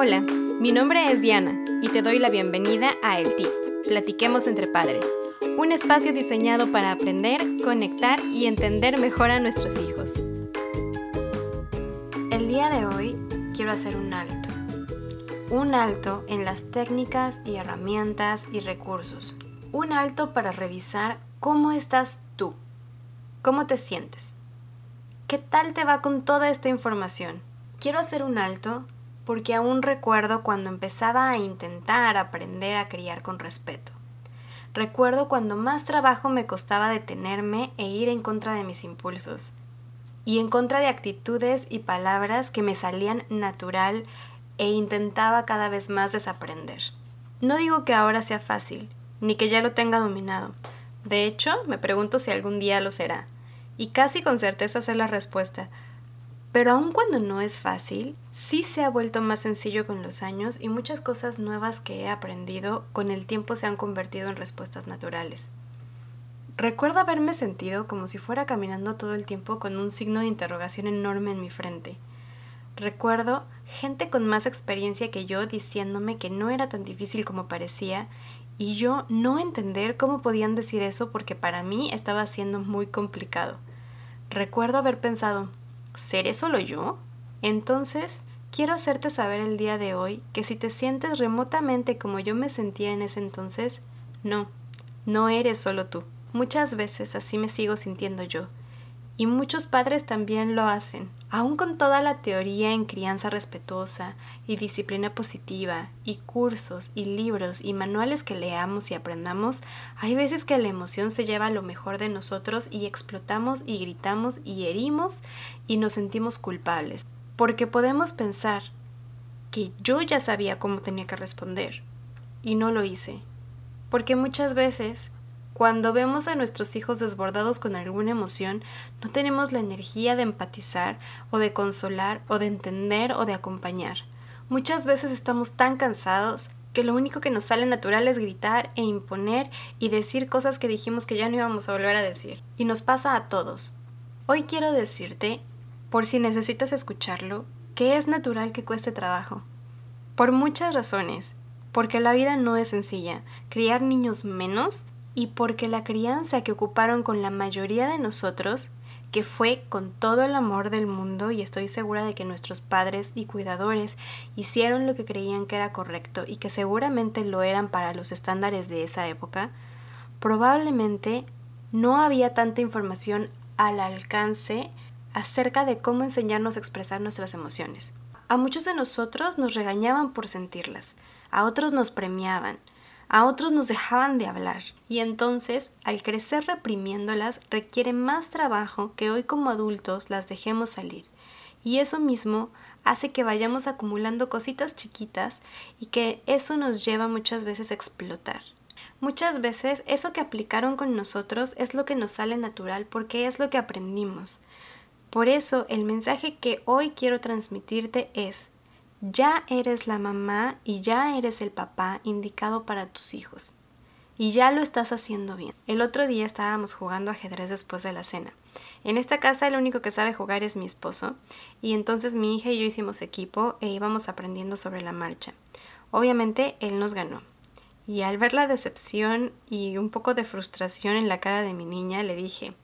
Hola, mi nombre es Diana y te doy la bienvenida a El TIP, Platiquemos entre Padres, un espacio diseñado para aprender, conectar y entender mejor a nuestros hijos. El día de hoy quiero hacer un alto. Un alto en las técnicas y herramientas y recursos. Un alto para revisar cómo estás tú. ¿Cómo te sientes? ¿Qué tal te va con toda esta información? Quiero hacer un alto porque aún recuerdo cuando empezaba a intentar aprender a criar con respeto. Recuerdo cuando más trabajo me costaba detenerme e ir en contra de mis impulsos y en contra de actitudes y palabras que me salían natural e intentaba cada vez más desaprender. No digo que ahora sea fácil, ni que ya lo tenga dominado. De hecho, me pregunto si algún día lo será. Y casi con certeza sé la respuesta, pero aun cuando no es fácil, sí se ha vuelto más sencillo con los años y muchas cosas nuevas que he aprendido con el tiempo se han convertido en respuestas naturales. Recuerdo haberme sentido como si fuera caminando todo el tiempo con un signo de interrogación enorme en mi frente. Recuerdo gente con más experiencia que yo diciéndome que no era tan difícil como parecía y yo no entender cómo podían decir eso porque para mí estaba siendo muy complicado. Recuerdo haber pensado, ¿seré solo yo? Entonces, quiero hacerte saber el día de hoy que si te sientes remotamente como yo me sentía en ese entonces, no, no eres solo tú. Muchas veces así me sigo sintiendo yo, y muchos padres también lo hacen. Aún con toda la teoría en crianza respetuosa y disciplina positiva y cursos y libros y manuales que leamos y aprendamos, hay veces que la emoción se lleva lo mejor de nosotros y explotamos y gritamos y herimos y nos sentimos culpables. Porque podemos pensar que yo ya sabía cómo tenía que responder y no lo hice. Porque muchas veces cuando vemos a nuestros hijos desbordados con alguna emoción, no tenemos la energía de empatizar o de consolar o de entender o de acompañar. Muchas veces estamos tan cansados que lo único que nos sale natural es gritar e imponer y decir cosas que dijimos que ya no íbamos a volver a decir. Y nos pasa a todos. Hoy quiero decirte, por si necesitas escucharlo, que es natural que cueste trabajo. Por muchas razones. Porque la vida no es sencilla. Criar niños menos y porque la crianza que ocuparon con la mayoría de nosotros, que fue con todo el amor del mundo y estoy segura de que nuestros padres y cuidadores hicieron lo que creían que era correcto y que seguramente lo eran para los estándares de esa época, probablemente no había tanta información al alcance acerca de cómo enseñarnos a expresar nuestras emociones. A muchos de nosotros nos regañaban por sentirlas, a otros nos premiaban, a otros nos dejaban de hablar y entonces al crecer reprimiéndolas requiere más trabajo que hoy como adultos las dejemos salir. Y eso mismo hace que vayamos acumulando cositas chiquitas y que eso nos lleva muchas veces a explotar. Muchas veces eso que aplicaron con nosotros es lo que nos sale natural porque es lo que aprendimos. Por eso el mensaje que hoy quiero transmitirte es, ya eres la mamá y ya eres el papá indicado para tus hijos. Y ya lo estás haciendo bien. El otro día estábamos jugando ajedrez después de la cena. En esta casa el único que sabe jugar es mi esposo, y entonces mi hija y yo hicimos equipo e íbamos aprendiendo sobre la marcha. Obviamente él nos ganó. Y al ver la decepción y un poco de frustración en la cara de mi niña, le dije,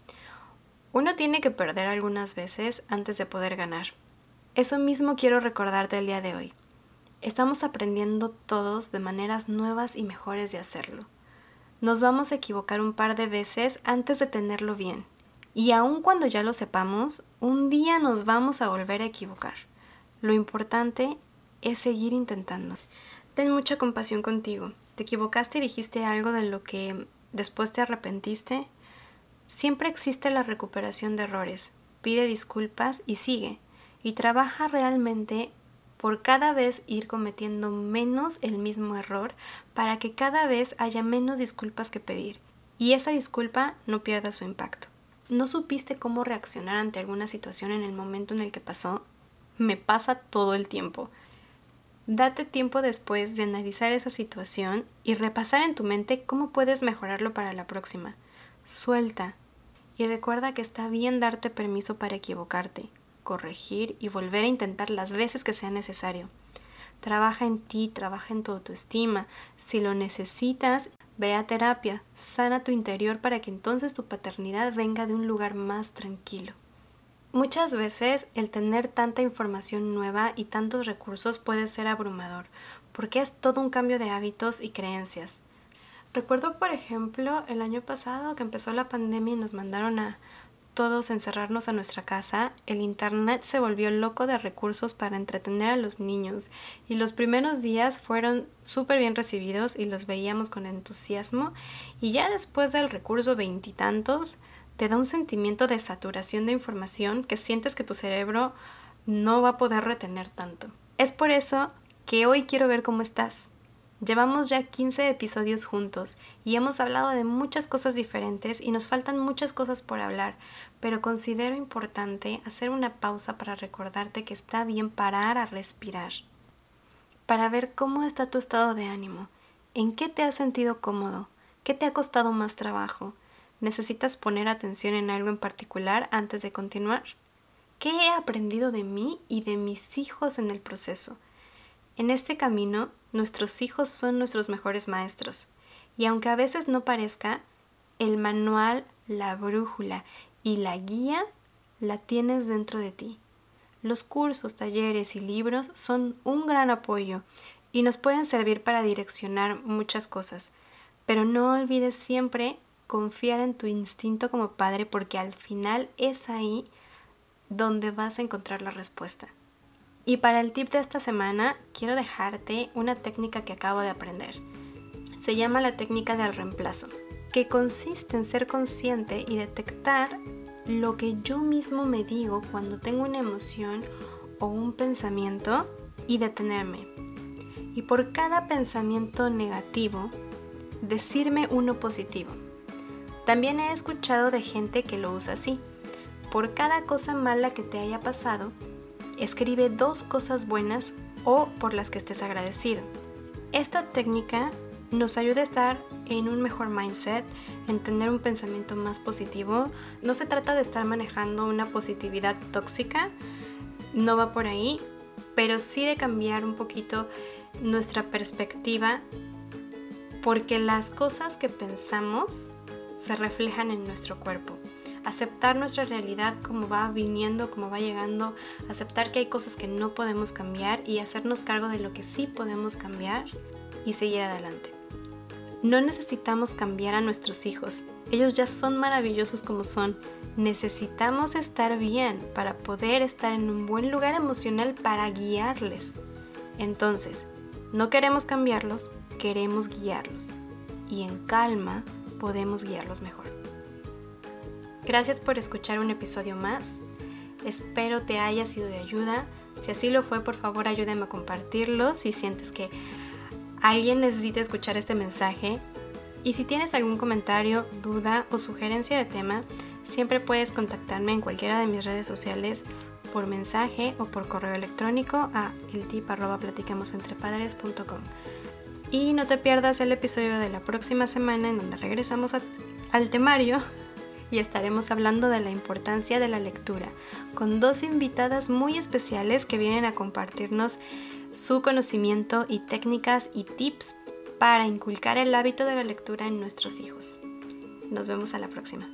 uno tiene que perder algunas veces antes de poder ganar. Eso mismo quiero recordarte el día de hoy. Estamos aprendiendo todos de maneras nuevas y mejores de hacerlo. Nos vamos a equivocar un par de veces antes de tenerlo bien. Y aun cuando ya lo sepamos, un día nos vamos a volver a equivocar. Lo importante es seguir intentando. Ten mucha compasión contigo. ¿Te equivocaste y dijiste algo de lo que después te arrepentiste? Siempre existe la recuperación de errores. Pide disculpas y sigue y trabaja realmente por cada vez ir cometiendo menos el mismo error para que cada vez haya menos disculpas que pedir y esa disculpa no pierda su impacto. ¿No supiste cómo reaccionar ante alguna situación en el momento en el que pasó? Me pasa todo el tiempo. Date tiempo después de analizar esa situación y repasar en tu mente cómo puedes mejorarlo para la próxima. Suelta. Y recuerda que está bien darte permiso para equivocarte corregir y volver a intentar las veces que sea necesario. Trabaja en ti, trabaja en tu autoestima. Si lo necesitas, ve a terapia, sana tu interior para que entonces tu paternidad venga de un lugar más tranquilo. Muchas veces el tener tanta información nueva y tantos recursos puede ser abrumador, porque es todo un cambio de hábitos y creencias. Recuerdo, por ejemplo, el año pasado que empezó la pandemia y nos mandaron a todos encerrarnos a nuestra casa, el Internet se volvió loco de recursos para entretener a los niños y los primeros días fueron súper bien recibidos y los veíamos con entusiasmo y ya después del recurso veintitantos te da un sentimiento de saturación de información que sientes que tu cerebro no va a poder retener tanto. Es por eso que hoy quiero ver cómo estás. Llevamos ya 15 episodios juntos y hemos hablado de muchas cosas diferentes y nos faltan muchas cosas por hablar, pero considero importante hacer una pausa para recordarte que está bien parar a respirar, para ver cómo está tu estado de ánimo, en qué te has sentido cómodo, qué te ha costado más trabajo, necesitas poner atención en algo en particular antes de continuar. ¿Qué he aprendido de mí y de mis hijos en el proceso? En este camino Nuestros hijos son nuestros mejores maestros. Y aunque a veces no parezca, el manual, la brújula y la guía la tienes dentro de ti. Los cursos, talleres y libros son un gran apoyo y nos pueden servir para direccionar muchas cosas, pero no olvides siempre confiar en tu instinto como padre porque al final es ahí donde vas a encontrar la respuesta. Y para el tip de esta semana quiero dejarte una técnica que acabo de aprender. Se llama la técnica del reemplazo, que consiste en ser consciente y detectar lo que yo mismo me digo cuando tengo una emoción o un pensamiento y detenerme. Y por cada pensamiento negativo, decirme uno positivo. También he escuchado de gente que lo usa así. Por cada cosa mala que te haya pasado, Escribe dos cosas buenas o por las que estés agradecido. Esta técnica nos ayuda a estar en un mejor mindset, en tener un pensamiento más positivo. No se trata de estar manejando una positividad tóxica, no va por ahí, pero sí de cambiar un poquito nuestra perspectiva porque las cosas que pensamos se reflejan en nuestro cuerpo aceptar nuestra realidad como va viniendo, como va llegando, aceptar que hay cosas que no podemos cambiar y hacernos cargo de lo que sí podemos cambiar y seguir adelante. No necesitamos cambiar a nuestros hijos, ellos ya son maravillosos como son. Necesitamos estar bien para poder estar en un buen lugar emocional para guiarles. Entonces, no queremos cambiarlos, queremos guiarlos. Y en calma podemos guiarlos mejor. Gracias por escuchar un episodio más. Espero te haya sido de ayuda. Si así lo fue, por favor ayúdame a compartirlo si sientes que alguien necesita escuchar este mensaje. Y si tienes algún comentario, duda o sugerencia de tema, siempre puedes contactarme en cualquiera de mis redes sociales por mensaje o por correo electrónico a eltip.platiquemosentrepadres.com. Y no te pierdas el episodio de la próxima semana en donde regresamos al temario y estaremos hablando de la importancia de la lectura, con dos invitadas muy especiales que vienen a compartirnos su conocimiento y técnicas y tips para inculcar el hábito de la lectura en nuestros hijos. Nos vemos a la próxima.